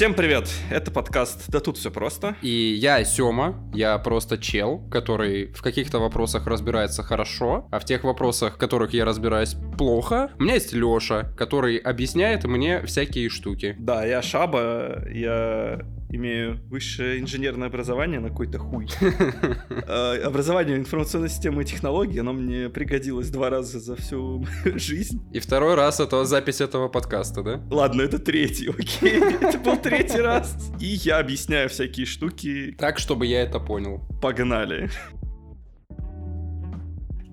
Всем привет! Это подкаст «Да тут все просто». И я Сёма, я просто чел, который в каких-то вопросах разбирается хорошо, а в тех вопросах, в которых я разбираюсь плохо, у меня есть Лёша, который объясняет мне всякие штуки. Да, я Шаба, я имею высшее инженерное образование на какой-то хуй. Э, образование информационной системы и технологий, оно мне пригодилось два раза за всю жизнь. И второй раз это запись этого подкаста, да? Ладно, это третий, окей. Это был третий раз. И я объясняю всякие штуки. Так, чтобы я это понял. Погнали.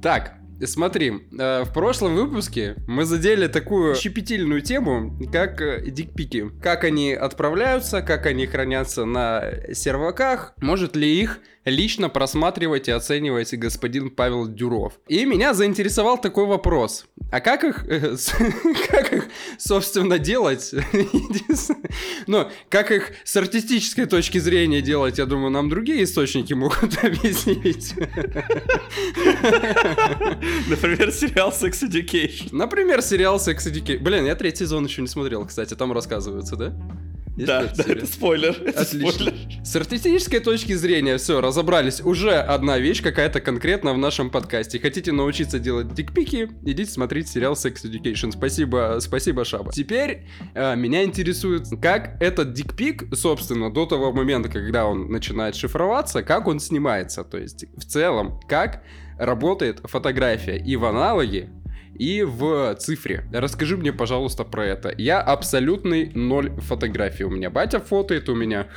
Так, Смотри, э, в прошлом выпуске мы задели такую щепетильную тему, как э, дикпики. Как они отправляются, как они хранятся на серваках, может ли их лично просматривать и оценивать господин Павел Дюров. И меня заинтересовал такой вопрос. А как их, э, как их собственно, делать? Ну, как их с артистической точки зрения делать, я думаю, нам другие источники могут объяснить. Например, сериал Sex Education. Например, сериал Sex Education. Блин, я третий сезон еще не смотрел, кстати, там рассказывается, да? Есть да, да, это спойлер. Это Отлично. Спойлер. С артистической точки зрения, все, разобрались. Уже одна вещь какая-то конкретно в нашем подкасте. Хотите научиться делать дикпики, идите смотреть сериал Sex Education. Спасибо, спасибо, Шаба. Теперь э, меня интересует, как этот дикпик, собственно, до того момента, когда он начинает шифроваться, как он снимается. То есть, в целом, как работает фотография и в аналоге, и в цифре. Расскажи мне, пожалуйста, про это. Я абсолютный ноль фотографий. У меня батя фотоет, у меня...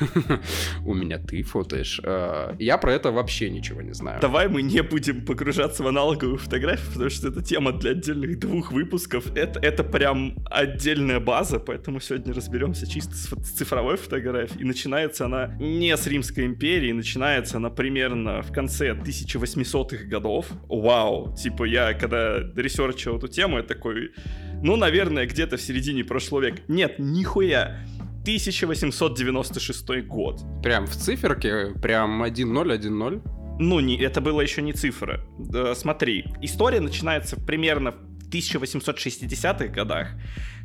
у меня ты фотоешь. А, я про это вообще ничего не знаю. Давай мы не будем погружаться в аналоговую фотографию, потому что это тема для отдельных двух выпусков. Это, это прям отдельная база, поэтому сегодня разберемся чисто с, с цифровой фотографией. И начинается она не с Римской империи, начинается она примерно в конце 1800-х годов. Вау! Типа я, когда research ил начал эту тему, я такой, ну, наверное, где-то в середине прошлого века. Нет, нихуя. 1896 год. Прям в циферке? Прям 1-0-1-0? Ну, не, это было еще не цифра. Да, смотри, история начинается примерно в 1860-х годах,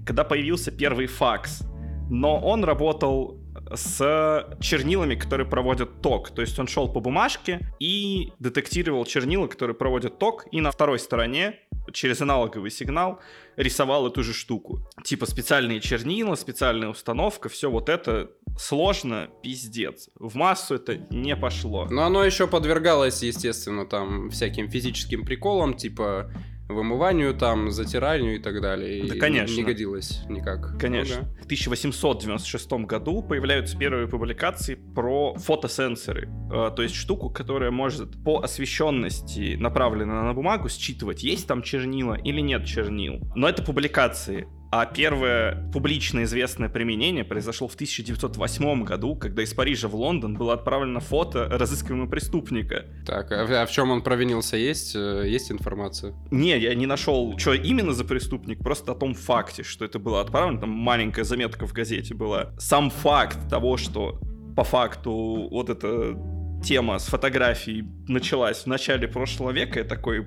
когда появился первый факс. Но он работал с чернилами, которые проводят ток. То есть он шел по бумажке и детектировал чернила, которые проводят ток, и на второй стороне через аналоговый сигнал рисовал эту же штуку. Типа специальные чернила, специальная установка, все вот это сложно, пиздец. В массу это не пошло. Но оно еще подвергалось, естественно, там всяким физическим приколам, типа вымыванию, там, затиранию и так далее. Да, и конечно. Не годилось никак. Конечно. Ну, да. В 1896 году появляются первые публикации про фотосенсоры. Э, то есть штуку, которая может по освещенности, направленной на бумагу, считывать, есть там чернила или нет чернил. Но это публикации. А первое публично известное применение произошло в 1908 году, когда из Парижа в Лондон было отправлено фото разыскиваемого преступника. Так, а, а в чем он провинился? Есть, э, есть информация? Не, я не нашел, что именно за преступник, просто о том факте, что это было отправлено. Там маленькая заметка в газете была. Сам факт того, что по факту вот эта тема с фотографией началась в начале прошлого века, я такой,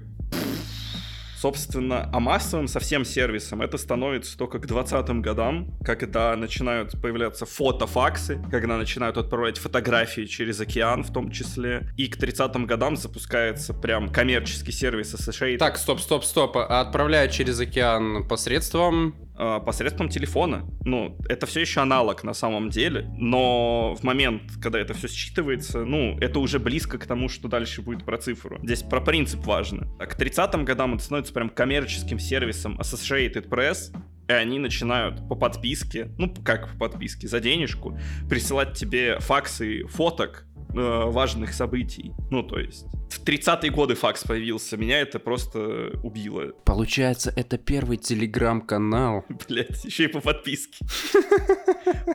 Собственно, а массовым совсем сервисом это становится только к 20-м годам, когда начинают появляться фотофаксы, когда начинают отправлять фотографии через океан в том числе. И к 30-м годам запускается прям коммерческий сервис Associated. Так, стоп, стоп, стоп. А отправляют через океан посредством посредством телефона. Ну, это все еще аналог на самом деле, но в момент, когда это все считывается, ну, это уже близко к тому, что дальше будет про цифру. Здесь про принцип важно. К 30-м годам это становится прям коммерческим сервисом Associated Press, и они начинают по подписке, ну, как по подписке, за денежку, присылать тебе факсы фоток э, важных событий. Ну, то есть, в 30-е годы факс появился, меня это просто убило. Получается, это первый телеграм-канал. Блять, еще и по подписке.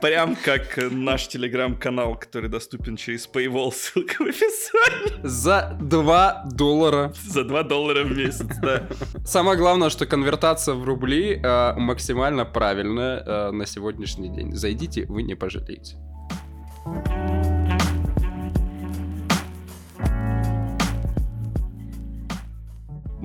Прям как наш телеграм-канал, который доступен через Paywall, ссылка в описании. За 2 доллара. За 2 доллара в месяц, да. Самое главное, что конвертация в рубли э, максимально правильная э, на сегодняшний день. Зайдите, вы не пожалеете.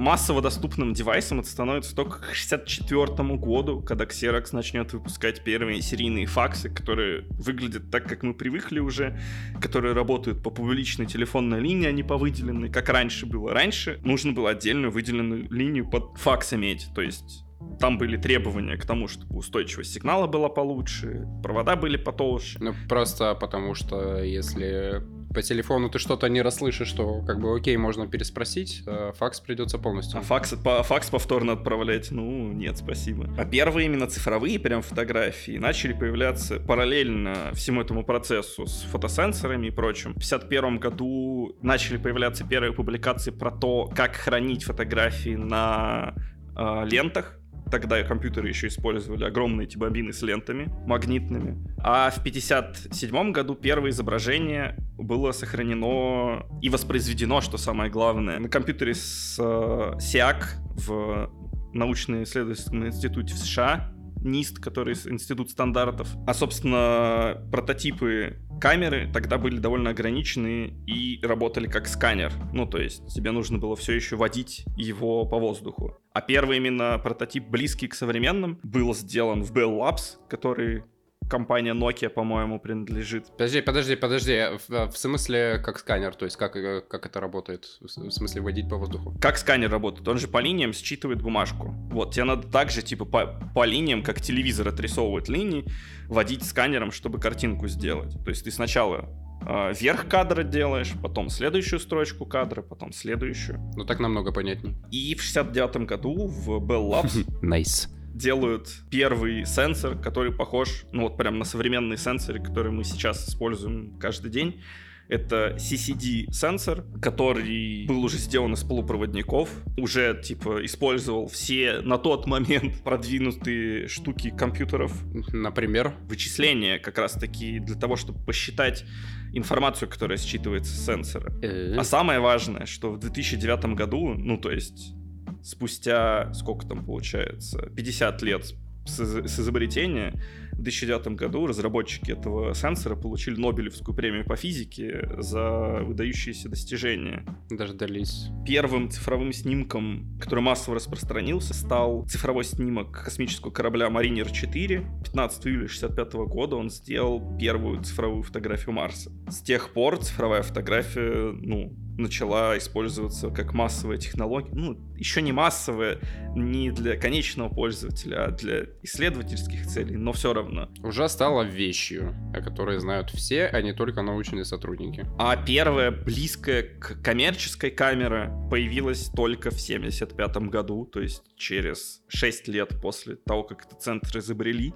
Массово доступным девайсом это становится только к 64 году, когда Xerox начнет выпускать первые серийные факсы, которые выглядят так, как мы привыкли уже, которые работают по публичной телефонной линии, а не по выделенной, как раньше было. Раньше нужно было отдельную выделенную линию под факс иметь, то есть там были требования к тому, чтобы устойчивость сигнала была получше, провода были потолще. Ну, просто потому что если по телефону ты что-то не расслышишь, то как бы окей, можно переспросить, а факс придется полностью. А факс, по, факс повторно отправлять? Ну, нет, спасибо. А первые именно цифровые прям фотографии начали появляться параллельно всему этому процессу с фотосенсорами и прочим. В 51 году начали появляться первые публикации про то, как хранить фотографии на э, лентах Тогда компьютеры еще использовали огромные эти бобины с лентами магнитными. А в 57 году первое изображение было сохранено и воспроизведено, что самое главное, на компьютере с э, SIAC в научно-исследовательском институте в США НИСТ, который институт стандартов. А, собственно, прототипы камеры тогда были довольно ограничены и работали как сканер. Ну, то есть тебе нужно было все еще водить его по воздуху. А первый именно прототип, близкий к современным, был сделан в Bell Labs, который компания Nokia, по-моему, принадлежит. Подожди, подожди, подожди. В, в смысле, как сканер? То есть, как, э, как это работает? В смысле, водить по воздуху? Как сканер работает? Он же по линиям считывает бумажку. Вот, тебе надо также, типа, по, по линиям, как телевизор отрисовывает линии, водить сканером, чтобы картинку сделать. То есть, ты сначала э, верх кадра делаешь, потом следующую строчку кадра, потом следующую. Ну, так намного понятней. И в 69 году в Bell Labs... Nice делают первый сенсор, который похож, ну вот прям на современные сенсоры, которые мы сейчас используем каждый день. Это CCD-сенсор, который был уже сделан из полупроводников, уже, типа, использовал все на тот момент продвинутые штуки компьютеров. Например? Вычисления как раз-таки для того, чтобы посчитать информацию, которая считывается с сенсора. Э. А самое важное, что в 2009 году, ну, то есть спустя, сколько там получается, 50 лет с, с изобретения, в 2009 году разработчики этого сенсора получили Нобелевскую премию по физике за выдающиеся достижения. Дождались. Первым цифровым снимком, который массово распространился, стал цифровой снимок космического корабля Mariner 4. 15 июля 1965 года он сделал первую цифровую фотографию Марса. С тех пор цифровая фотография, ну, начала использоваться как массовая технология. Ну, еще не массовая, не для конечного пользователя, а для исследовательских целей, но все равно. Уже стала вещью, о которой знают все, а не только научные сотрудники. А первая близкая к коммерческой камера появилась только в 75 году, то есть через 6 лет после того, как этот центр изобрели.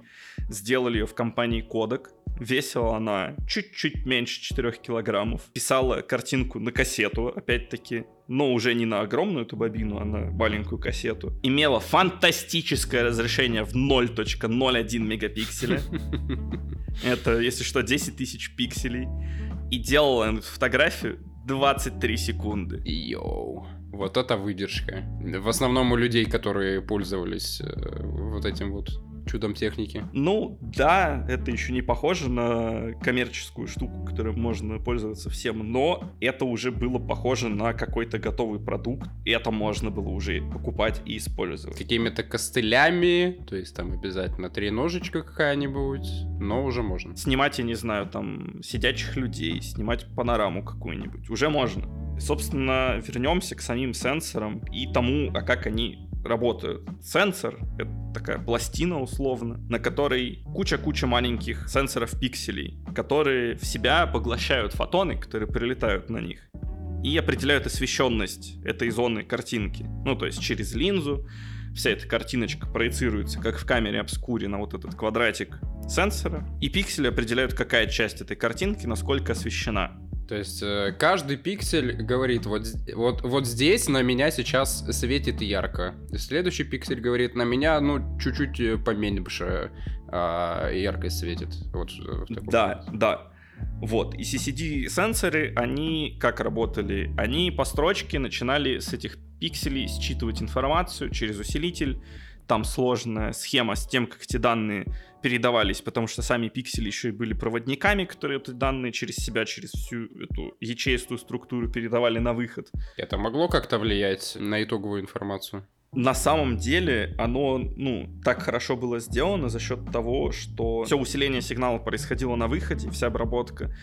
Сделали ее в компании Kodak. Весила она чуть-чуть меньше 4 килограммов. Писала картинку на кассету, опять-таки, но уже не на огромную эту бобину, а на маленькую кассету. Имела фантастическое разрешение в 0.01 мегапикселя. Это, если что, 10 тысяч пикселей. И делала фотографию 23 секунды. Йоу. Вот это выдержка. В основном у людей, которые пользовались э, вот этим вот чудом техники. Ну, да, это еще не похоже на коммерческую штуку, которой можно пользоваться всем, но это уже было похоже на какой-то готовый продукт, и это можно было уже покупать и использовать. Какими-то костылями, то есть там обязательно три ножичка какая-нибудь, но уже можно. Снимать, я не знаю, там сидячих людей, снимать панораму какую-нибудь, уже можно. Собственно, вернемся к самим сенсорам и тому, а как они работают. Сенсор — это такая пластина условно, на которой куча-куча маленьких сенсоров пикселей, которые в себя поглощают фотоны, которые прилетают на них, и определяют освещенность этой зоны картинки. Ну, то есть через линзу вся эта картиночка проецируется, как в камере обскуре, на вот этот квадратик сенсора, и пиксели определяют, какая часть этой картинки насколько освещена. То есть э, каждый пиксель говорит, вот, вот, вот здесь на меня сейчас светит ярко. Следующий пиксель говорит, на меня, ну, чуть-чуть э, поменьше а, яркость светит. Вот, да, да. Вот, и CCD-сенсоры, они как работали? Они по строчке начинали с этих пикселей считывать информацию через усилитель, там сложная схема с тем, как эти данные передавались, потому что сами пиксели еще и были проводниками, которые эти данные через себя, через всю эту ячеистую структуру передавали на выход. Это могло как-то влиять на итоговую информацию? на самом деле оно, ну, так хорошо было сделано за счет того, что все усиление сигнала происходило на выходе, вся обработка,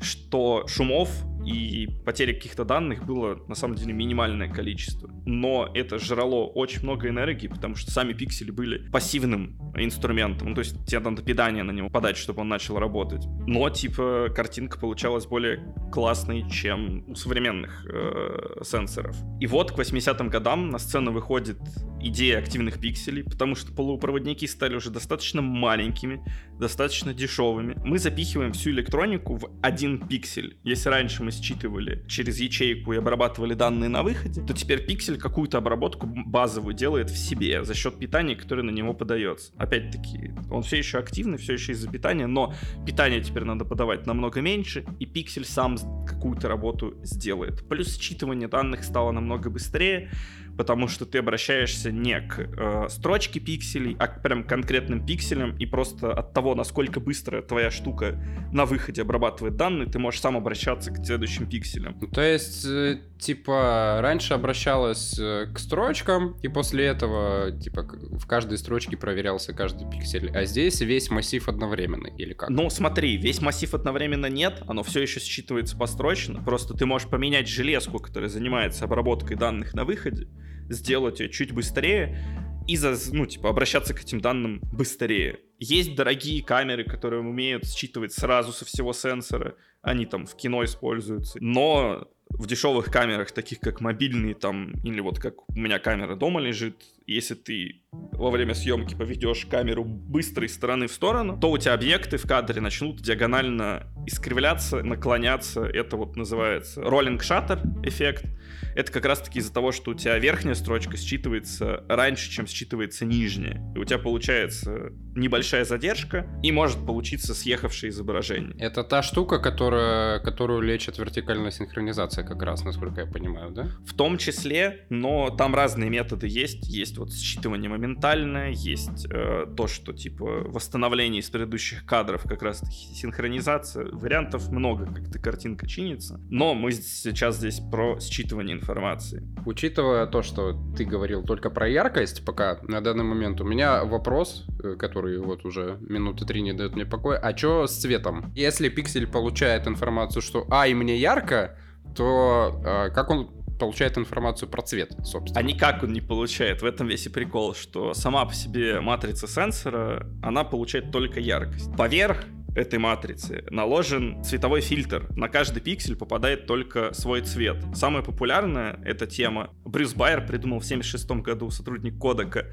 что шумов и потери каких-то данных было на самом деле минимальное количество. Но это жрало очень много энергии, потому что сами пиксели были пассивным инструментом. Ну, то есть тебе надо питание на него подать, чтобы он начал работать. Но, типа, картинка получалась более классной, чем у современных э, сенсоров. И вот к 80-м годам на сцену выходит идея активных пикселей, потому что полупроводники стали уже достаточно маленькими, достаточно дешевыми. Мы запихиваем всю электронику в один пиксель. Если раньше мы считывали через ячейку и обрабатывали данные на выходе, то теперь пиксель какую-то обработку базовую делает в себе за счет питания, которое на него подается. Опять-таки, он все еще активный, все еще из-за питания, но питание теперь надо подавать намного меньше, и пиксель сам какую-то работу сделает. Плюс считывание данных стало намного быстрее, потому что ты обращаешься не к э, строчке пикселей, а к прям конкретным пикселям, и просто от того, насколько быстро твоя штука на выходе обрабатывает данные, ты можешь сам обращаться к следующим пикселям. Ну, то есть, э, типа, раньше обращалась э, к строчкам, и после этого, типа, в каждой строчке проверялся каждый пиксель, а здесь весь массив одновременно, или как? Ну, смотри, весь массив одновременно нет, оно все еще считывается построчно, просто ты можешь поменять железку, которая занимается обработкой данных на выходе, сделать ее чуть быстрее и за, ну, типа, обращаться к этим данным быстрее. Есть дорогие камеры, которые умеют считывать сразу со всего сенсора, они там в кино используются, но в дешевых камерах, таких как мобильные там, или вот как у меня камера дома лежит, если ты во время съемки поведешь камеру быстрой стороны в сторону, то у тебя объекты в кадре начнут диагонально искривляться, наклоняться. Это вот называется rolling shutter эффект. Это как раз таки из-за того, что у тебя верхняя строчка считывается раньше, чем считывается нижняя. И у тебя получается небольшая задержка, и может получиться съехавшее изображение. Это та штука, которая, которую лечит вертикальная синхронизация как раз, насколько я понимаю, да? В том числе, но там разные методы есть. Есть вот считывание моментальное, есть э, то, что типа восстановление из предыдущих кадров, как раз синхронизация. Вариантов много, как эта картинка чинится. Но мы сейчас здесь про считывание информации. Учитывая то, что ты говорил только про яркость пока на данный момент, у меня вопрос, э, который вот уже минуты три не дает мне покоя. А что с цветом? Если пиксель получает информацию, что «А, и мне ярко», то э, как он получает информацию про цвет, собственно. А никак он не получает. В этом весь и прикол, что сама по себе матрица сенсора, она получает только яркость. Поверх этой матрицы наложен цветовой фильтр. На каждый пиксель попадает только свой цвет. Самая популярная эта тема. Брюс Байер придумал в 76 году, сотрудник Кодека.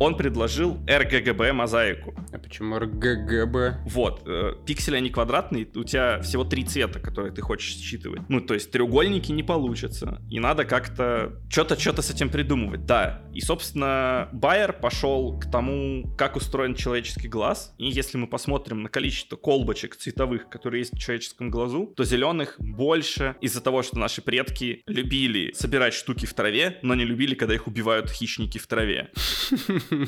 Он предложил RGGB мозаику. А почему RGGB? Вот. Э, пиксели, они квадратные, у тебя всего три цвета, которые ты хочешь считывать. Ну, то есть треугольники не получатся. И надо как-то что-то что-то с этим придумывать. Да. И, собственно, Байер пошел к тому, как устроен человеческий глаз. И если мы посмотрим на количество колбочек цветовых, которые есть в человеческом глазу, то зеленых больше из-за того, что наши предки любили собирать штуки в траве, но не любили, когда их убивают хищники в траве.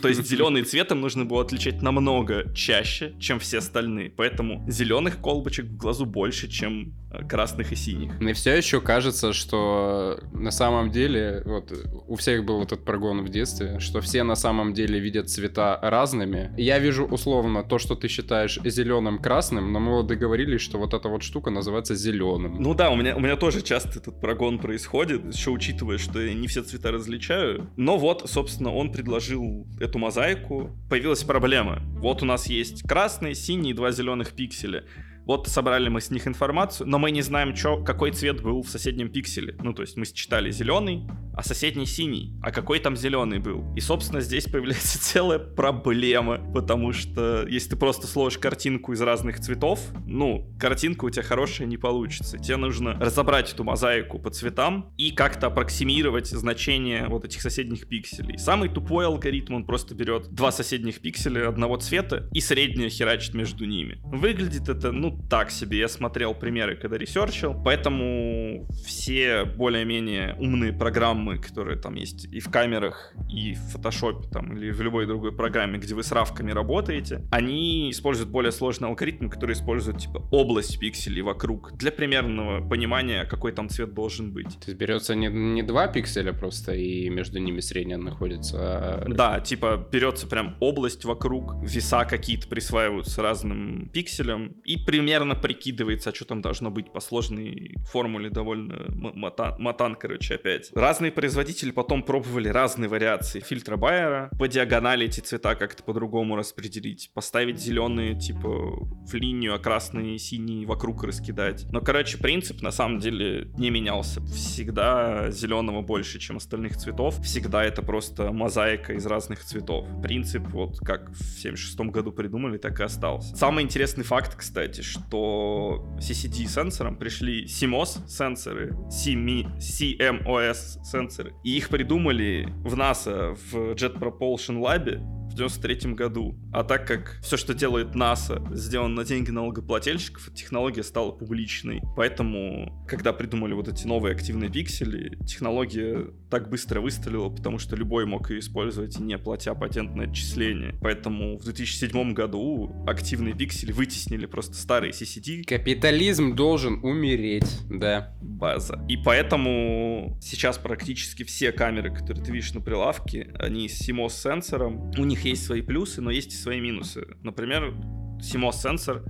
То есть зеленый цветом нужно было отличать намного чаще, чем все остальные. Поэтому зеленых колбочек в глазу больше, чем э, красных и синих. Мне все еще кажется, что на самом деле, вот у всех был этот прогон в детстве, что все на самом деле видят цвета разными. Я вижу условно то, что ты считаешь зеленым красным, но мы вот договорились, что вот эта вот штука называется зеленым. Ну да, у меня, у меня тоже часто этот прогон происходит, еще учитывая, что я не все цвета различаю. Но вот, собственно, он предложил эту мозаику. Появилась проблема. Вот у нас есть красный, синий и два зеленых пикселя. Вот собрали мы с них информацию, но мы не знаем, чё, какой цвет был в соседнем пикселе. Ну, то есть мы считали зеленый, а соседний синий. А какой там зеленый был? И, собственно, здесь появляется целая проблема, потому что если ты просто сложишь картинку из разных цветов, ну, картинка у тебя хорошая не получится. Тебе нужно разобрать эту мозаику по цветам и как-то аппроксимировать значение вот этих соседних пикселей. Самый тупой алгоритм, он просто берет два соседних пикселя одного цвета и среднее херачит между ними. Выглядит это, ну, ну, так себе. Я смотрел примеры, когда research ил. Поэтому все более-менее умные программы, которые там есть и в камерах, и в фотошопе, там, или в любой другой программе, где вы с равками работаете, они используют более сложный алгоритм, который использует, типа, область пикселей вокруг для примерного понимания, какой там цвет должен быть. То есть берется не, не два пикселя просто, и между ними средняя находится, а... Да, типа берется прям область вокруг, веса какие-то присваиваются разным пикселям, и примерно прикидывается, а что там должно быть по сложной формуле довольно матан, матан короче, опять. Разные производители потом пробовали разные вариации фильтра Байера, по диагонали эти цвета как-то по-другому распределить, поставить зеленые, типа, в линию, а красные и синие вокруг раскидать. Но, короче, принцип на самом деле не менялся. Всегда зеленого больше, чем остальных цветов. Всегда это просто мозаика из разных цветов. Принцип, вот как в 76 году придумали, так и остался. Самый интересный факт, кстати, что CCD сенсором пришли CMOS сенсоры, CMOS сенсоры, и их придумали в NASA в Jet Propulsion Lab в 93 году. А так как все, что делает НАСА, сделано на деньги налогоплательщиков, технология стала публичной. Поэтому, когда придумали вот эти новые активные пиксели, технология так быстро выстрелила, потому что любой мог ее использовать, не платя патентное отчисление. Поэтому в 2007 году активные пиксели вытеснили просто старые CCD. Капитализм должен умереть, да. База. И поэтому сейчас практически все камеры, которые ты видишь на прилавке, они с CMOS сенсором. У них есть свои плюсы, но есть и свои минусы. Например, CMOS сенсор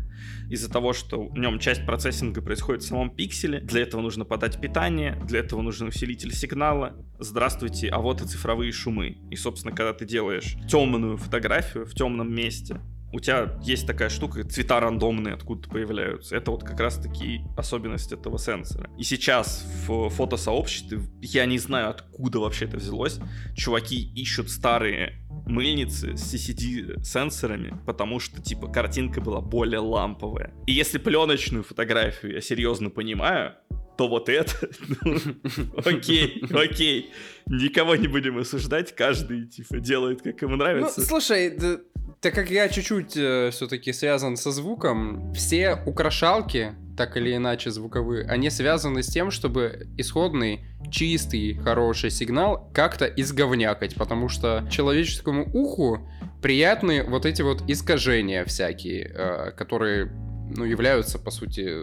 из-за того, что в нем часть процессинга происходит в самом пикселе. Для этого нужно подать питание, для этого нужен усилитель сигнала. Здравствуйте, а вот и цифровые шумы. И, собственно, когда ты делаешь темную фотографию в темном месте, у тебя есть такая штука, цвета рандомные откуда-то появляются. Это вот как раз-таки особенность этого сенсора. И сейчас в фотосообществе, я не знаю, откуда вообще это взялось, чуваки ищут старые мыльницы с CCD-сенсорами, потому что, типа, картинка была более ламповая. И если пленочную фотографию я серьезно понимаю, то вот это, окей, окей, никого не будем осуждать, каждый, типа, делает, как ему нравится. Ну, слушай, так как я чуть-чуть э, все-таки связан со звуком, все украшалки, так или иначе звуковые, они связаны с тем, чтобы исходный чистый, хороший сигнал как-то изговнякать, потому что человеческому уху приятны вот эти вот искажения всякие, э, которые, ну, являются, по сути,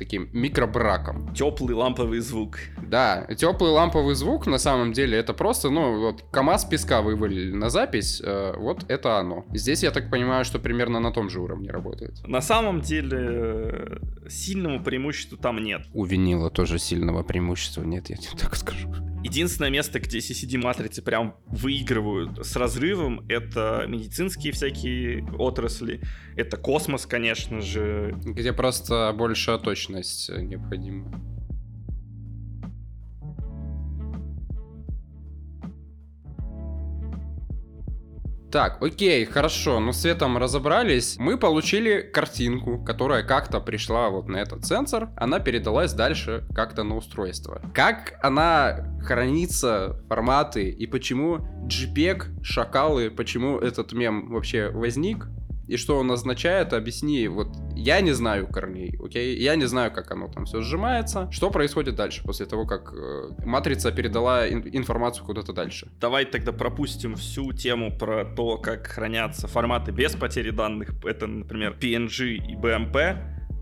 таким микробраком. Теплый ламповый звук. Да, теплый ламповый звук на самом деле это просто, ну, вот КАМАЗ песка вывалили на запись, э, вот это оно. Здесь я так понимаю, что примерно на том же уровне работает. На самом деле сильного преимущества там нет. У винила тоже сильного преимущества нет, я тебе так скажу. Единственное место, где CCD-матрицы прям выигрывают с разрывом, это медицинские всякие отрасли, это космос, конечно же. Где просто большая точность необходима. Так, окей, хорошо, ну с цветом разобрались. Мы получили картинку, которая как-то пришла вот на этот сенсор. Она передалась дальше как-то на устройство. Как она хранится, форматы и почему JPEG, шакалы, почему этот мем вообще возник, и что он означает, объясни. Вот я не знаю корней, окей? Я не знаю, как оно там все сжимается. Что происходит дальше после того, как э, матрица передала ин- информацию куда-то дальше? Давай тогда пропустим всю тему про то, как хранятся форматы без потери данных. Это, например, PNG и BMP.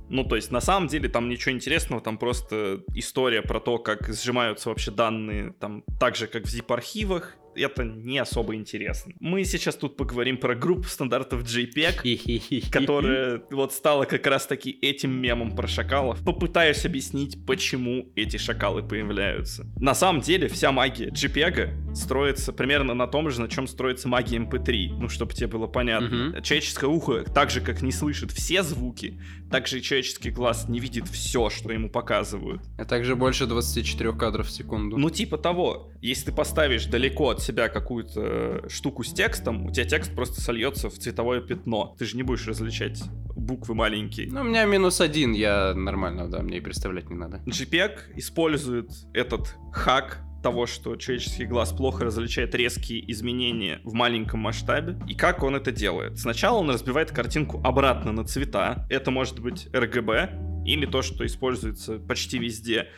Ну, то есть, на самом деле, там ничего интересного, там просто история про то, как сжимаются вообще данные, там, так же, как в zip-архивах, это не особо интересно. Мы сейчас тут поговорим про группу стандартов JPEG, которая вот стала как раз-таки этим мемом про шакалов. Попытаюсь объяснить, почему эти шакалы появляются. На самом деле, вся магия JPEG строится примерно на том же, на чем строится магия MP3. Эм ну, чтобы тебе было понятно. Угу. Человеческое ухо, так же, как не слышит все звуки, так же и человеческий глаз не видит все, что ему показывают. А также больше 24 кадров в секунду. Ну, типа того. Если ты поставишь далеко от себя какую-то штуку с текстом, у тебя текст просто сольется в цветовое пятно. Ты же не будешь различать буквы маленькие. Ну, у меня минус один, я нормально, да, мне и представлять не надо. JPEG использует этот хак того, что человеческий глаз плохо различает резкие изменения в маленьком масштабе. И как он это делает? Сначала он разбивает картинку обратно на цвета. Это может быть RGB или то, что используется почти везде.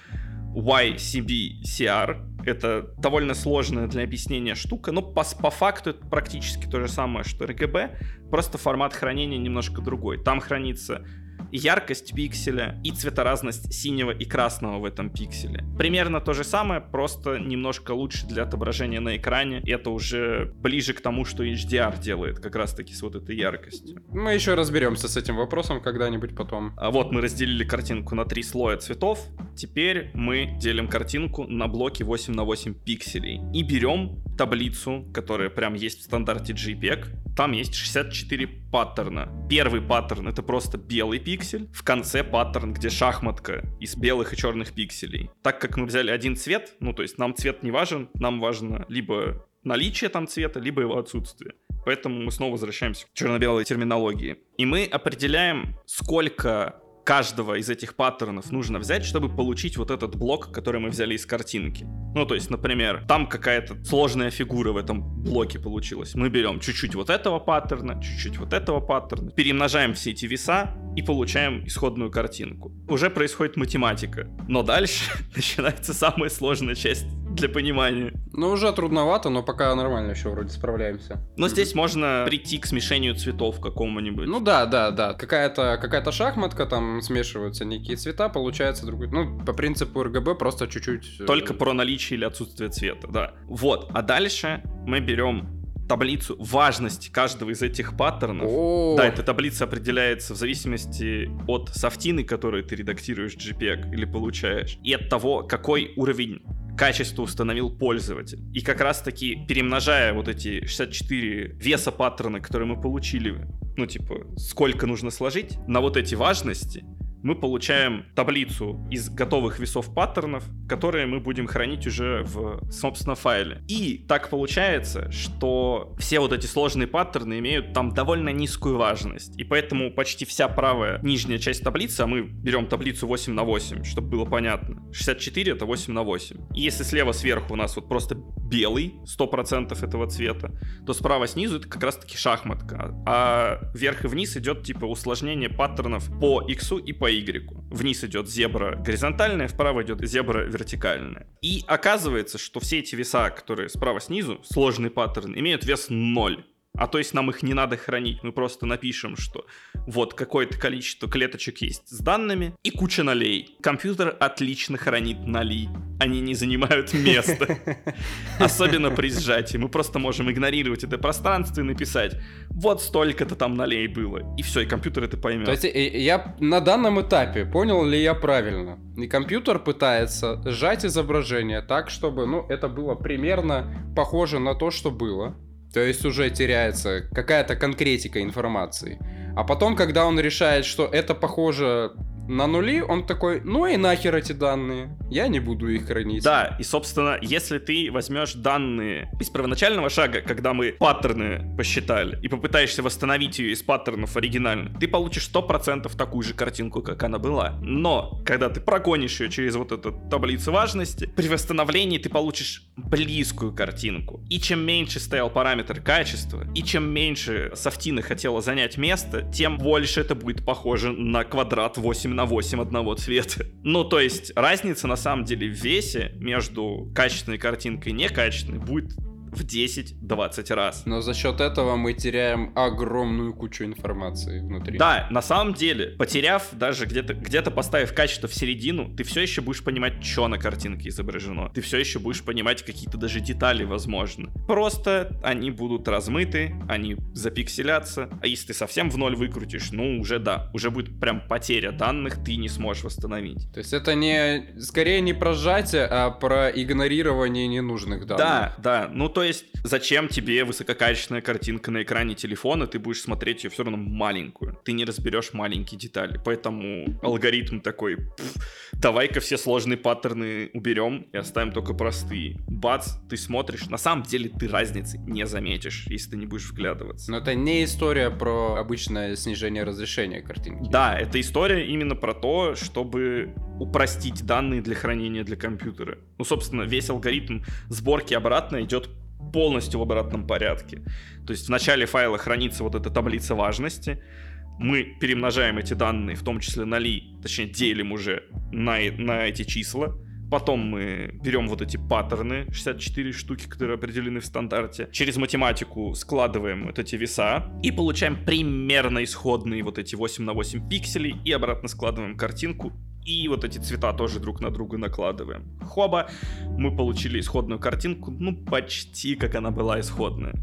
YCBCR. Это довольно сложная для объяснения штука, но по, по факту это практически то же самое, что RGB, просто формат хранения немножко другой. Там хранится яркость пикселя и цветоразность синего и красного в этом пикселе. Примерно то же самое, просто немножко лучше для отображения на экране. Это уже ближе к тому, что HDR делает, как раз таки с вот этой яркостью. Мы еще разберемся с этим вопросом когда-нибудь потом. А вот мы разделили картинку на три слоя цветов. Теперь мы делим картинку на блоки 8 на 8 пикселей и берем таблицу, которая прям есть в стандарте JPEG. Там есть 64 паттерна. Первый паттерн это просто белый пиксель. В конце паттерн, где шахматка из белых и черных пикселей. Так как мы взяли один цвет, ну то есть нам цвет не важен, нам важно либо наличие там цвета, либо его отсутствие. Поэтому мы снова возвращаемся к черно-белой терминологии. И мы определяем, сколько каждого из этих паттернов нужно взять, чтобы получить вот этот блок, который мы взяли из картинки. Ну, то есть, например, там какая-то сложная фигура в этом блоке получилась. Мы берем чуть-чуть вот этого паттерна, чуть-чуть вот этого паттерна, перемножаем все эти веса и получаем исходную картинку. Уже происходит математика. Но дальше начинается самая сложная часть для понимания. Ну, уже трудновато, но пока нормально еще вроде справляемся. Но здесь можно прийти к смешению цветов какому-нибудь. Ну да, да, да. Какая-то какая шахматка, там смешиваются некие цвета, получается другой. Ну, по принципу РГБ просто чуть-чуть... Э, Только про наличие или отсутствие цвета, да. Вот. А дальше мы берем таблицу важности каждого из этих паттернов. Да, эта таблица определяется в зависимости от софтины, которую ты редактируешь JPEG или получаешь, и от того, какой уровень качество установил пользователь. И как раз таки перемножая вот эти 64 веса паттерна, которые мы получили, ну типа, сколько нужно сложить, на вот эти важности, мы получаем таблицу из готовых весов паттернов, которые мы будем хранить уже в, собственно, файле. И так получается, что все вот эти сложные паттерны имеют там довольно низкую важность. И поэтому почти вся правая нижняя часть таблицы, а мы берем таблицу 8 на 8, чтобы было понятно. 64 это 8 на 8. И если слева сверху у нас вот просто белый, 100% этого цвета, то справа снизу это как раз таки шахматка. А вверх и вниз идет типа усложнение паттернов по x и по y. Вниз идет зебра горизонтальная, вправо идет зебра вертикальная. И оказывается, что все эти веса, которые справа снизу, сложный паттерн, имеют вес 0. А то есть нам их не надо хранить, мы просто напишем, что вот какое-то количество клеточек есть с данными и куча нулей. Компьютер отлично хранит ноли, они не занимают места. Особенно при сжатии. Мы просто можем игнорировать это пространство и написать, вот столько-то там нулей было. И все, и компьютер это поймет. То есть э, я на данном этапе понял ли я правильно? И компьютер пытается сжать изображение так, чтобы, ну, это было примерно похоже на то, что было. То есть уже теряется какая-то конкретика информации. А потом, когда он решает, что это похоже на нули, он такой, ну и нахер эти данные, я не буду их хранить. Да, и собственно, если ты возьмешь данные из первоначального шага, когда мы паттерны посчитали, и попытаешься восстановить ее из паттернов оригинально, ты получишь 100% такую же картинку, как она была. Но, когда ты прогонишь ее через вот эту таблицу важности, при восстановлении ты получишь близкую картинку. И чем меньше стоял параметр качества, и чем меньше софтина хотела занять место, тем больше это будет похоже на квадрат 8 на 8 одного цвета. Ну, то есть разница на самом деле в весе между качественной картинкой и некачественной будет в 10-20 раз. Но за счет этого мы теряем огромную кучу информации внутри. Да, на самом деле, потеряв даже где-то где поставив качество в середину, ты все еще будешь понимать, что на картинке изображено. Ты все еще будешь понимать какие-то даже детали, возможно. Просто они будут размыты, они запикселятся. А если ты совсем в ноль выкрутишь, ну уже да, уже будет прям потеря данных, ты не сможешь восстановить. То есть это не скорее не про сжатие, а про игнорирование ненужных данных. Да, да. Ну то то есть, зачем тебе высококачественная картинка на экране телефона, ты будешь смотреть ее все равно маленькую. Ты не разберешь маленькие детали. Поэтому алгоритм такой, давай-ка все сложные паттерны уберем и оставим только простые. Бац, ты смотришь, на самом деле ты разницы не заметишь, если ты не будешь вглядываться. Но это не история про обычное снижение разрешения картинки. Да, это история именно про то, чтобы упростить данные для хранения для компьютера. Ну, собственно, весь алгоритм сборки обратно идет полностью в обратном порядке. То есть в начале файла хранится вот эта таблица важности, мы перемножаем эти данные, в том числе на ли, точнее делим уже на, на эти числа, Потом мы берем вот эти паттерны, 64 штуки, которые определены в стандарте. Через математику складываем вот эти веса и получаем примерно исходные вот эти 8 на 8 пикселей и обратно складываем картинку и вот эти цвета тоже друг на друга накладываем. Хоба, мы получили исходную картинку, ну почти как она была исходная.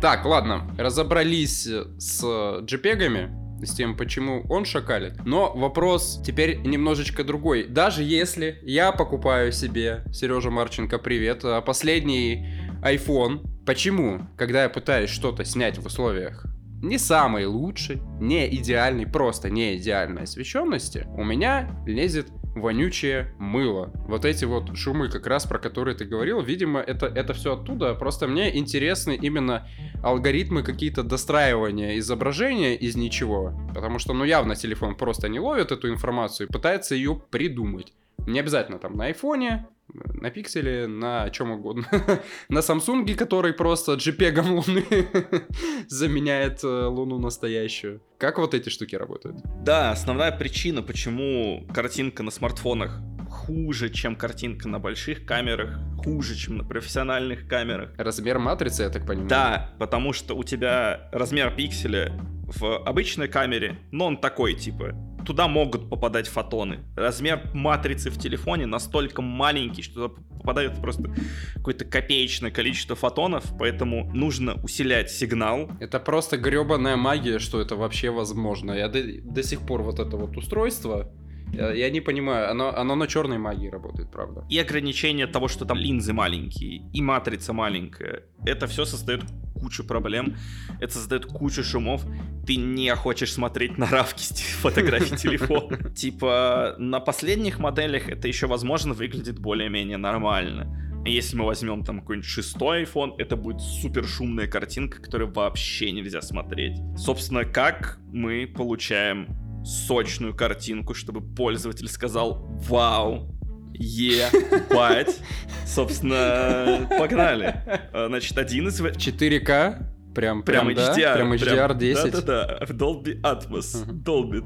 Так, ладно, разобрались с JPEG, с тем, почему он шакалит. Но вопрос теперь немножечко другой. Даже если я покупаю себе, Сережа Марченко, привет, а, последний iPhone, почему, когда я пытаюсь что-то снять в условиях не самой лучшей, не идеальной, просто не идеальной освещенности, у меня лезет вонючее мыло. Вот эти вот шумы, как раз про которые ты говорил, видимо, это, это все оттуда. Просто мне интересны именно алгоритмы какие-то достраивания изображения из ничего. Потому что, ну, явно телефон просто не ловит эту информацию и пытается ее придумать. Не обязательно там на айфоне, на пикселе, на чем угодно. на Samsung, который просто JPEG Луны заменяет э, Луну настоящую. Как вот эти штуки работают? Да, основная причина, почему картинка на смартфонах хуже, чем картинка на больших камерах, хуже, чем на профессиональных камерах. Размер матрицы, я так понимаю. Да, потому что у тебя размер пикселя в обычной камере, но он такой, типа, туда могут попадать фотоны. Размер матрицы в телефоне настолько маленький, что туда попадает просто какое-то копеечное количество фотонов, поэтому нужно усилять сигнал. Это просто гребаная магия, что это вообще возможно. Я до, до сих пор вот это вот устройство, я, не понимаю, оно, оно на черной магии работает, правда. И ограничение того, что там линзы маленькие, и матрица маленькая. Это все создает кучу проблем, это создает кучу шумов. Ты не хочешь смотреть на равки фотографий телефона. Типа, на последних моделях это еще, возможно, выглядит более-менее нормально. Если мы возьмем там какой-нибудь шестой iPhone, это будет супер шумная картинка, которую вообще нельзя смотреть. Собственно, как мы получаем сочную картинку, чтобы пользователь сказал «Вау, ебать». Собственно, погнали. А, значит, один из... 4К? Прям, прям, прям HDR. Да? Прям HDR 10. Да-да-да, в Dolby Atmos. Uh-huh. Долбит.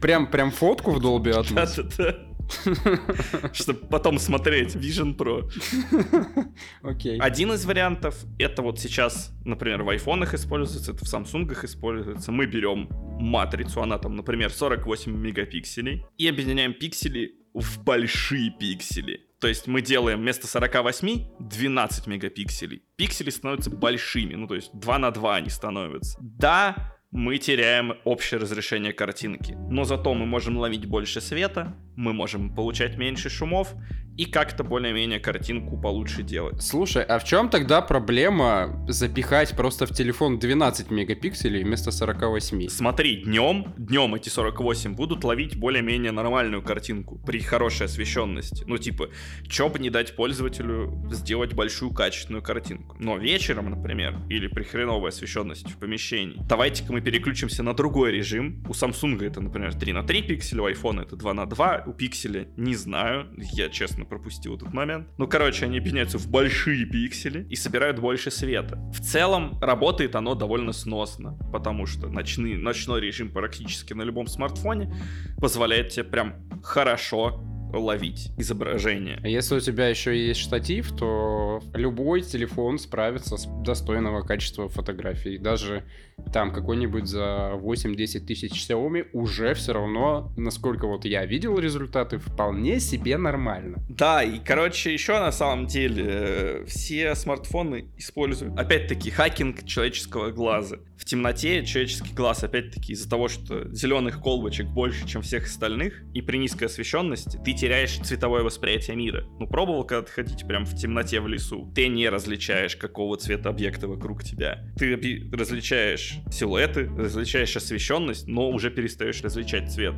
Прям, прям фотку в Dolby Atmos? Да-да-да. Чтобы потом смотреть Vision Pro. Окей. Один из вариантов, это вот сейчас, например, в айфонах используется, это в самсунгах используется. Мы берем матрицу, она там, например, 48 мегапикселей, и объединяем пиксели в большие пиксели. То есть мы делаем вместо 48 12 мегапикселей. Пиксели становятся большими, ну то есть 2 на 2 они становятся. Да, мы теряем общее разрешение картинки. Но зато мы можем ловить больше света, мы можем получать меньше шумов, и как-то более-менее картинку получше делать. Слушай, а в чем тогда проблема запихать просто в телефон 12 мегапикселей вместо 48? Смотри, днем, днем эти 48 будут ловить более-менее нормальную картинку при хорошей освещенности. Ну, типа, чё бы не дать пользователю сделать большую качественную картинку. Но вечером, например, или при хреновой освещенности в помещении, давайте-ка мы переключимся на другой режим. У Samsung это, например, 3 на 3 пикселя, у iPhone это 2 на 2, у пикселя не знаю, я честно пропустил этот момент. Ну, короче, они объединяются в большие пиксели и собирают больше света. В целом, работает оно довольно сносно, потому что ночный, ночной режим практически на любом смартфоне позволяет тебе прям хорошо ловить изображение. А если у тебя еще есть штатив, то любой телефон справится с достойного качества фотографий. Даже там какой-нибудь за 8-10 тысяч Xiaomi уже все равно, насколько вот я видел результаты, вполне себе нормально. Да, и, короче, еще на самом деле э, все смартфоны используют, опять-таки, хакинг человеческого глаза. В темноте человеческий глаз, опять-таки, из-за того, что зеленых колбочек больше, чем всех остальных, и при низкой освещенности, ты теряешь цветовое восприятие мира. Ну, пробовал когда ходить прям в темноте в лесу? Ты не различаешь, какого цвета объекта вокруг тебя. Ты различаешь силуэты, различаешь освещенность, но уже перестаешь различать цвет.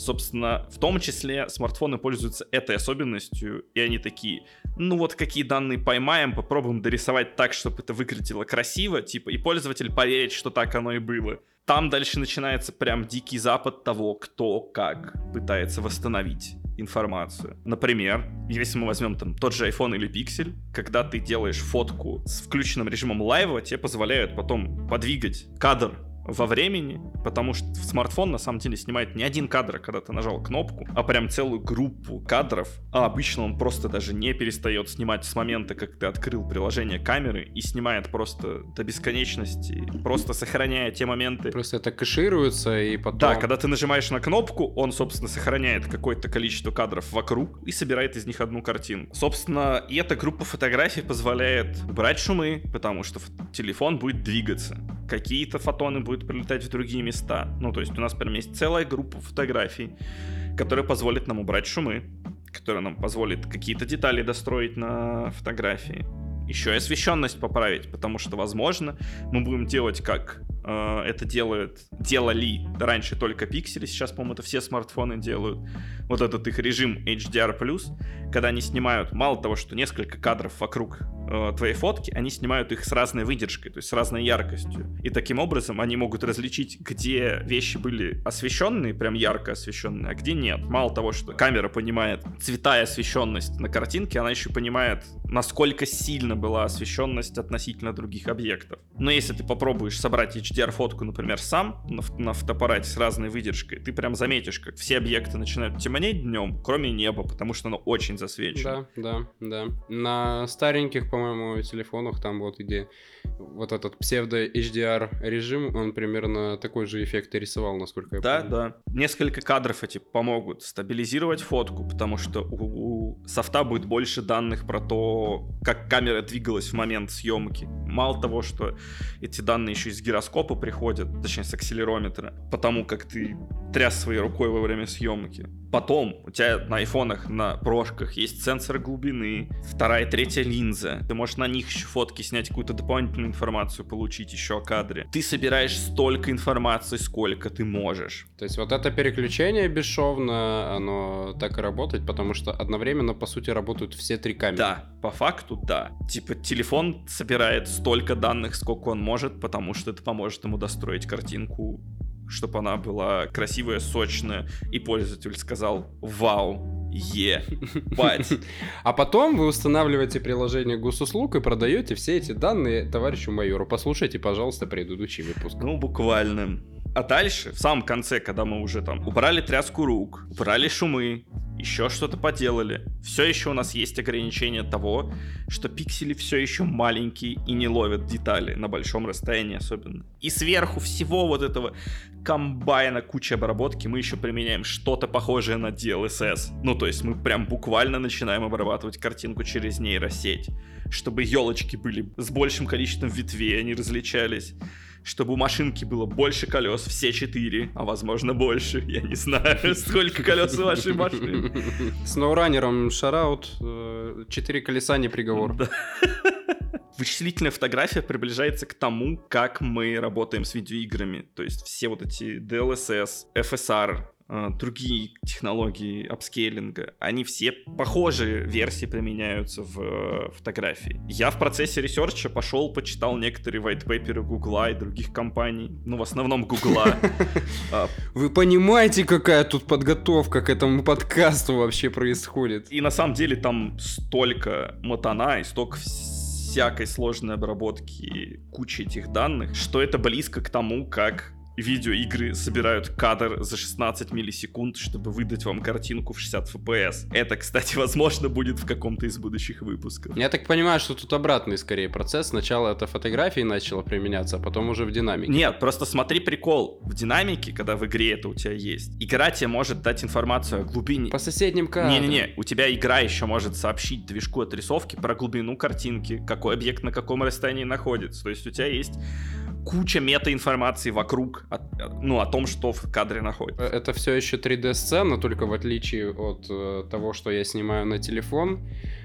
Собственно, в том числе смартфоны пользуются этой особенностью, и они такие, ну вот какие данные поймаем, попробуем дорисовать так, чтобы это выглядело красиво, типа, и пользователь поверит, что так оно и было. Там дальше начинается прям дикий запад того, кто как пытается восстановить информацию. Например, если мы возьмем там тот же iPhone или Pixel, когда ты делаешь фотку с включенным режимом лайва, тебе позволяют потом подвигать кадр во времени, потому что смартфон на самом деле снимает не один кадр, когда ты нажал кнопку, а прям целую группу кадров, а обычно он просто даже не перестает снимать с момента, как ты открыл приложение камеры и снимает просто до бесконечности, просто сохраняя те моменты. Просто это кэшируется и потом... Да, когда ты нажимаешь на кнопку, он, собственно, сохраняет какое-то количество кадров вокруг и собирает из них одну картинку. Собственно, и эта группа фотографий позволяет убрать шумы, потому что телефон будет двигаться. Какие-то фотоны будут прилетать в другие места. Ну, то есть у нас прям есть целая группа фотографий, которая позволит нам убрать шумы, которая нам позволит какие-то детали достроить на фотографии. Еще и освещенность поправить, потому что, возможно, мы будем делать как э, это делают, делали раньше только пиксели, сейчас, по-моему, это все смартфоны делают. Вот этот их режим HDR+, когда они снимают, мало того, что несколько кадров вокруг э, твоей фотки, они снимают их с разной выдержкой, то есть с разной яркостью. И таким образом они могут различить, где вещи были освещенные, прям ярко освещенные, а где нет. Мало того, что камера понимает цвета и освещенность на картинке, она еще понимает, насколько сильно была освещенность относительно других объектов. Но если ты попробуешь собрать HDR-фотку, например, сам на, на фотоаппарате с разной выдержкой, ты прям заметишь, как все объекты начинают темнеть днем, кроме неба, потому что оно очень засвечено. Да, да, да. На стареньких, по-моему, телефонах там вот где вот этот псевдо HDR режим, он примерно такой же эффект и рисовал, насколько я да, помню. Да, да. Несколько кадров эти помогут стабилизировать фотку, потому что у, у софта будет больше данных про то, как камера двигалась в момент съемки. Мало того, что эти данные еще из гироскопа приходят, точнее с акселерометра, потому как ты тряс своей рукой во время съемки. Потом у тебя на айфонах, на прошках есть сенсор глубины, вторая, третья линза. Ты можешь на них еще фотки снять, какую-то дополнительную информацию получить еще о кадре. Ты собираешь столько информации, сколько ты можешь. То есть вот это переключение бесшовно, оно так и работает, потому что одновременно, по сути, работают все три камеры. Да, по факту, да. Типа телефон собирает столько данных, сколько он может, потому что это поможет ему достроить картинку чтобы она была красивая, сочная, и пользователь сказал «Вау, е, бать». А потом вы устанавливаете приложение госуслуг и продаете все эти данные товарищу майору. Послушайте, пожалуйста, предыдущий выпуск. Ну, буквально. А дальше, в самом конце, когда мы уже там убрали тряску рук, убрали шумы, еще что-то поделали, все еще у нас есть ограничение того, что пиксели все еще маленькие и не ловят детали на большом расстоянии особенно. И сверху всего вот этого комбайна куча обработки мы еще применяем что-то похожее на DLSS. Ну, то есть мы прям буквально начинаем обрабатывать картинку через нейросеть, чтобы елочки были с большим количеством ветвей, они различались чтобы у машинки было больше колес, все четыре, а возможно больше, я не знаю, сколько колес у вашей машины. SnowRunner ом shoutout, четыре колеса не приговор. Вычислительная фотография приближается к тому, как мы работаем с видеоиграми. То есть все вот эти DLSS, FSR, другие технологии upscaling а, они все похожие версии применяются в э, фотографии. Я в процессе research а пошел, почитал некоторые white paper Google а и других компаний, ну, в основном Гугла. А, Вы понимаете, какая тут подготовка к этому подкасту вообще происходит? И на самом деле там столько мотана и столько всякой сложной обработки кучи этих данных, что это близко к тому, как видеоигры собирают кадр за 16 миллисекунд, чтобы выдать вам картинку в 60 FPS. Это, кстати, возможно, будет в каком-то из будущих выпусков. Я так понимаю, что тут обратный скорее процесс. Сначала это фотографии начало применяться, а потом уже в динамике. Нет, просто смотри прикол. В динамике, когда в игре это у тебя есть, игра тебе может дать информацию о глубине. По соседним кадрам. Не-не-не, у тебя игра еще может сообщить движку отрисовки про глубину картинки, какой объект на каком расстоянии находится. То есть у тебя есть куча мета-информации вокруг, ну, о том, что в кадре находится. Это все еще 3D-сцена, только в отличие от э, того, что я снимаю на телефон,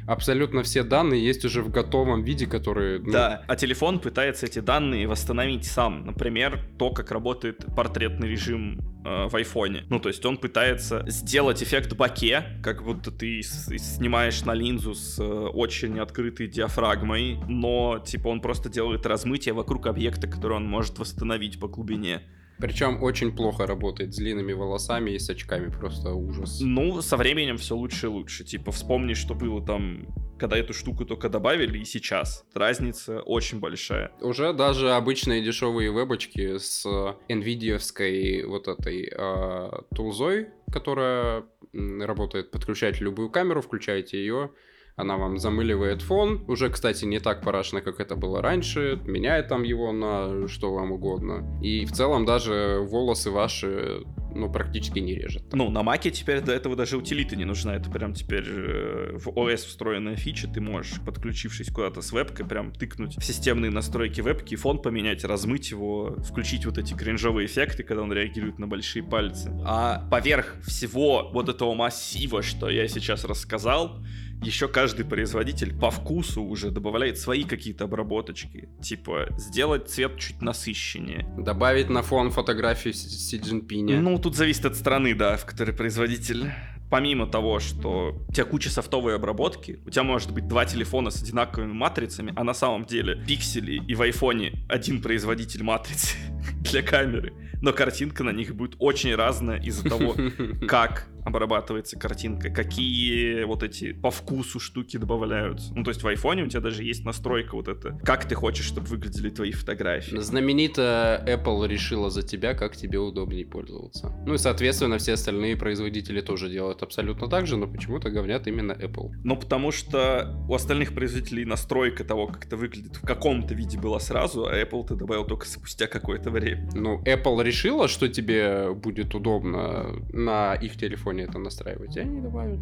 абсолютно все данные есть уже в готовом виде, которые... Ну... Да, а телефон пытается эти данные восстановить сам. Например, то, как работает портретный режим э, в айфоне. Ну, то есть он пытается сделать эффект боке, как будто ты снимаешь на линзу с э, очень открытой диафрагмой, но, типа, он просто делает размытие вокруг объекта, который он может восстановить по глубине. Причем очень плохо работает с длинными волосами и с очками, просто ужас. Ну, со временем все лучше и лучше. Типа, вспомни, что было там, когда эту штуку только добавили, и сейчас. Разница очень большая. Уже даже обычные дешевые вебочки с nvidia вот этой э, тулзой, которая работает, подключаете любую камеру, включаете ее, она вам замыливает фон, уже, кстати, не так парашно, как это было раньше, меняет там его на что вам угодно. И в целом даже волосы ваши ну, практически не режет. Ну, на маке теперь до этого даже утилита не нужна. Это прям теперь э, в OS встроенная фича. Ты можешь, подключившись куда-то с вебкой, прям тыкнуть в системные настройки вебки, фон поменять, размыть его, включить вот эти кринжовые эффекты, когда он реагирует на большие пальцы. А поверх всего вот этого массива, что я сейчас рассказал, еще каждый производитель по вкусу уже добавляет свои какие-то обработочки. Типа, сделать цвет чуть насыщеннее. Добавить на фон фотографию Си Цзиньпиня. Ну, тут зависит от страны, да, в которой производитель помимо того, что у тебя куча софтовой обработки, у тебя может быть два телефона с одинаковыми матрицами, а на самом деле пиксели и в айфоне один производитель матрицы для камеры, но картинка на них будет очень разная из-за того, как обрабатывается картинка, какие вот эти по вкусу штуки добавляются. Ну, то есть в айфоне у тебя даже есть настройка вот это, как ты хочешь, чтобы выглядели твои фотографии. Знаменито Apple решила за тебя, как тебе удобнее пользоваться. Ну и, соответственно, все остальные производители тоже делают абсолютно так же, но почему-то говнят именно Apple. Ну, потому что у остальных производителей настройка того, как это выглядит в каком-то виде была сразу, а Apple ты добавил только спустя какое-то время. Ну, Apple решила, что тебе будет удобно на их телефоне телефоне это настраивать, и они добавят.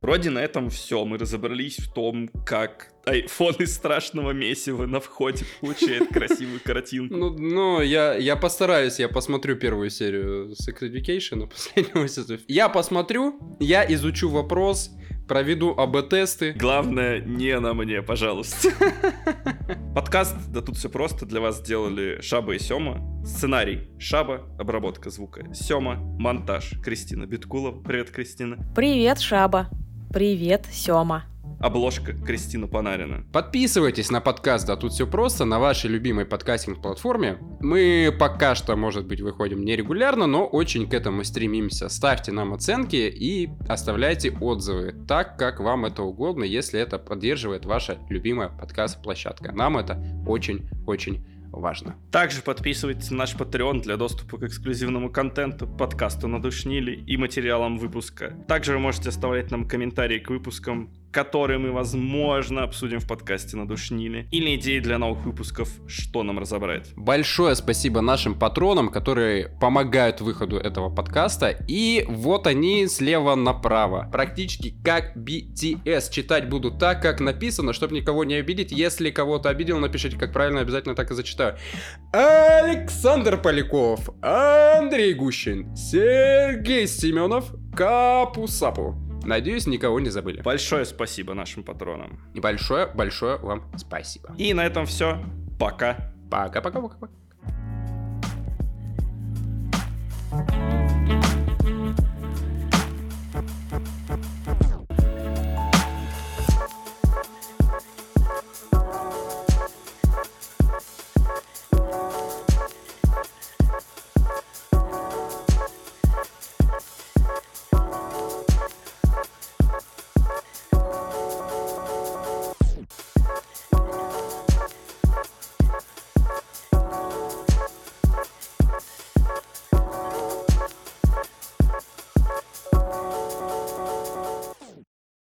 Вроде на этом все. Мы разобрались в том, как iPhone из страшного месива на входе получает красивую картинку. Ну, ну я, я постараюсь, я посмотрю первую серию Sex Education, последнего сезона. Я посмотрю, я изучу вопрос, проведу АБ-тесты. Главное, не на мне, пожалуйста. Подкаст, да тут все просто, для вас сделали Шаба и Сема. Сценарий Шаба, обработка звука Сема, монтаж Кристина Биткулова. Привет, Кристина. Привет, Шаба. Привет, Сема обложка Кристина Панарина. Подписывайтесь на подкаст «Да тут все просто» на вашей любимой подкастинг-платформе. Мы пока что, может быть, выходим нерегулярно, но очень к этому стремимся. Ставьте нам оценки и оставляйте отзывы так, как вам это угодно, если это поддерживает ваша любимая подкаст-площадка. Нам это очень-очень важно. Также подписывайтесь на наш Patreon для доступа к эксклюзивному контенту, подкасту «Надушнили» и материалам выпуска. Также вы можете оставлять нам комментарии к выпускам которые мы, возможно, обсудим в подкасте «Надушнили», или идеи для новых выпусков, что нам разобрать. Большое спасибо нашим патронам, которые помогают выходу этого подкаста, и вот они слева направо. Практически как BTS. Читать буду так, как написано, чтобы никого не обидеть. Если кого-то обидел, напишите, как правильно, обязательно так и зачитаю. Александр Поляков, Андрей Гущин, Сергей Семенов, Капусапу. Надеюсь, никого не забыли. Большое спасибо нашим патронам. И большое, большое вам спасибо. И на этом все. Пока. Пока-пока-пока.